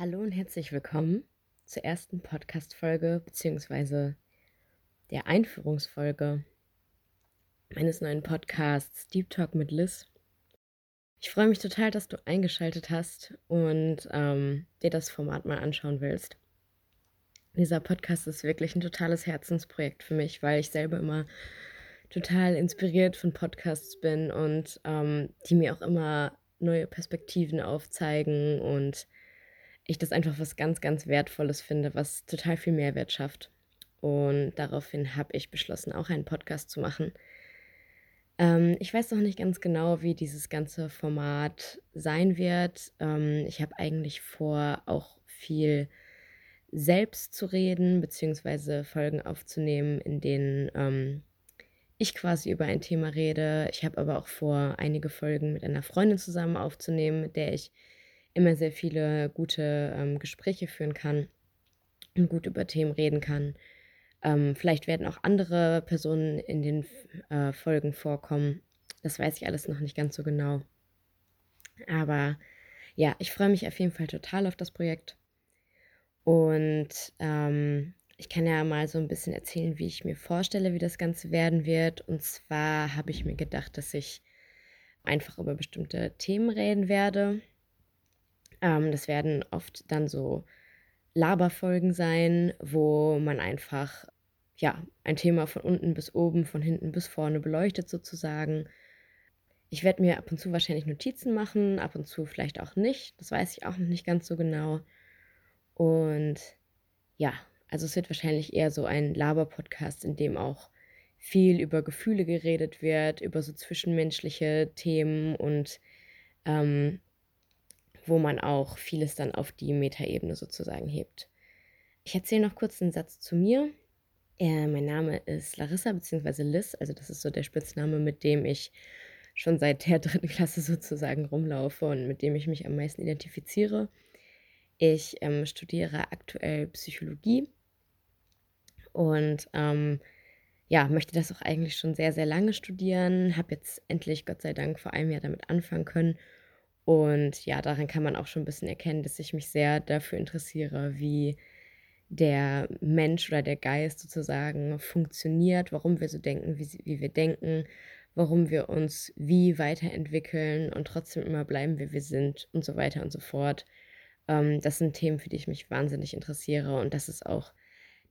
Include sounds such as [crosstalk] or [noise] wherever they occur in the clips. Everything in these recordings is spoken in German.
Hallo und herzlich willkommen zur ersten Podcast-Folge beziehungsweise der Einführungsfolge meines neuen Podcasts Deep Talk mit Liz. Ich freue mich total, dass du eingeschaltet hast und ähm, dir das Format mal anschauen willst. Dieser Podcast ist wirklich ein totales Herzensprojekt für mich, weil ich selber immer total inspiriert von Podcasts bin und ähm, die mir auch immer neue Perspektiven aufzeigen und ich das einfach was ganz, ganz Wertvolles finde, was total viel Mehrwert schafft. Und daraufhin habe ich beschlossen, auch einen Podcast zu machen. Ähm, ich weiß noch nicht ganz genau, wie dieses ganze Format sein wird. Ähm, ich habe eigentlich vor, auch viel selbst zu reden, beziehungsweise Folgen aufzunehmen, in denen ähm, ich quasi über ein Thema rede. Ich habe aber auch vor, einige Folgen mit einer Freundin zusammen aufzunehmen, mit der ich immer sehr viele gute ähm, Gespräche führen kann und gut über Themen reden kann. Ähm, vielleicht werden auch andere Personen in den äh, Folgen vorkommen. Das weiß ich alles noch nicht ganz so genau. Aber ja, ich freue mich auf jeden Fall total auf das Projekt. Und ähm, ich kann ja mal so ein bisschen erzählen, wie ich mir vorstelle, wie das Ganze werden wird. Und zwar habe ich mir gedacht, dass ich einfach über bestimmte Themen reden werde. Ähm, das werden oft dann so Laberfolgen sein, wo man einfach ja ein Thema von unten bis oben, von hinten bis vorne beleuchtet sozusagen. Ich werde mir ab und zu wahrscheinlich Notizen machen, ab und zu vielleicht auch nicht. Das weiß ich auch noch nicht ganz so genau. Und ja, also es wird wahrscheinlich eher so ein Laber-Podcast, in dem auch viel über Gefühle geredet wird, über so zwischenmenschliche Themen und ähm, wo man auch vieles dann auf die Metaebene sozusagen hebt. Ich erzähle noch kurz einen Satz zu mir. Äh, mein Name ist Larissa bzw. Liz, also das ist so der Spitzname, mit dem ich schon seit der [laughs] dritten Klasse sozusagen rumlaufe und mit dem ich mich am meisten identifiziere. Ich ähm, studiere aktuell Psychologie und ähm, ja, möchte das auch eigentlich schon sehr, sehr lange studieren. Habe jetzt endlich, Gott sei Dank, vor einem Jahr damit anfangen können und ja, daran kann man auch schon ein bisschen erkennen, dass ich mich sehr dafür interessiere, wie der Mensch oder der Geist sozusagen funktioniert, warum wir so denken, wie, wie wir denken, warum wir uns wie weiterentwickeln und trotzdem immer bleiben, wie wir sind und so weiter und so fort. Ähm, das sind Themen, für die ich mich wahnsinnig interessiere und das ist auch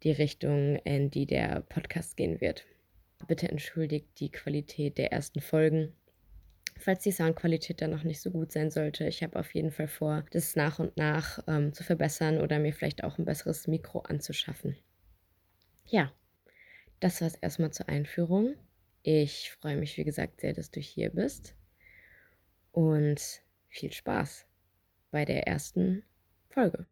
die Richtung, in die der Podcast gehen wird. Bitte entschuldigt die Qualität der ersten Folgen falls die Soundqualität dann noch nicht so gut sein sollte. Ich habe auf jeden Fall vor, das nach und nach ähm, zu verbessern oder mir vielleicht auch ein besseres Mikro anzuschaffen. Ja, das war es erstmal zur Einführung. Ich freue mich, wie gesagt, sehr, dass du hier bist. Und viel Spaß bei der ersten Folge.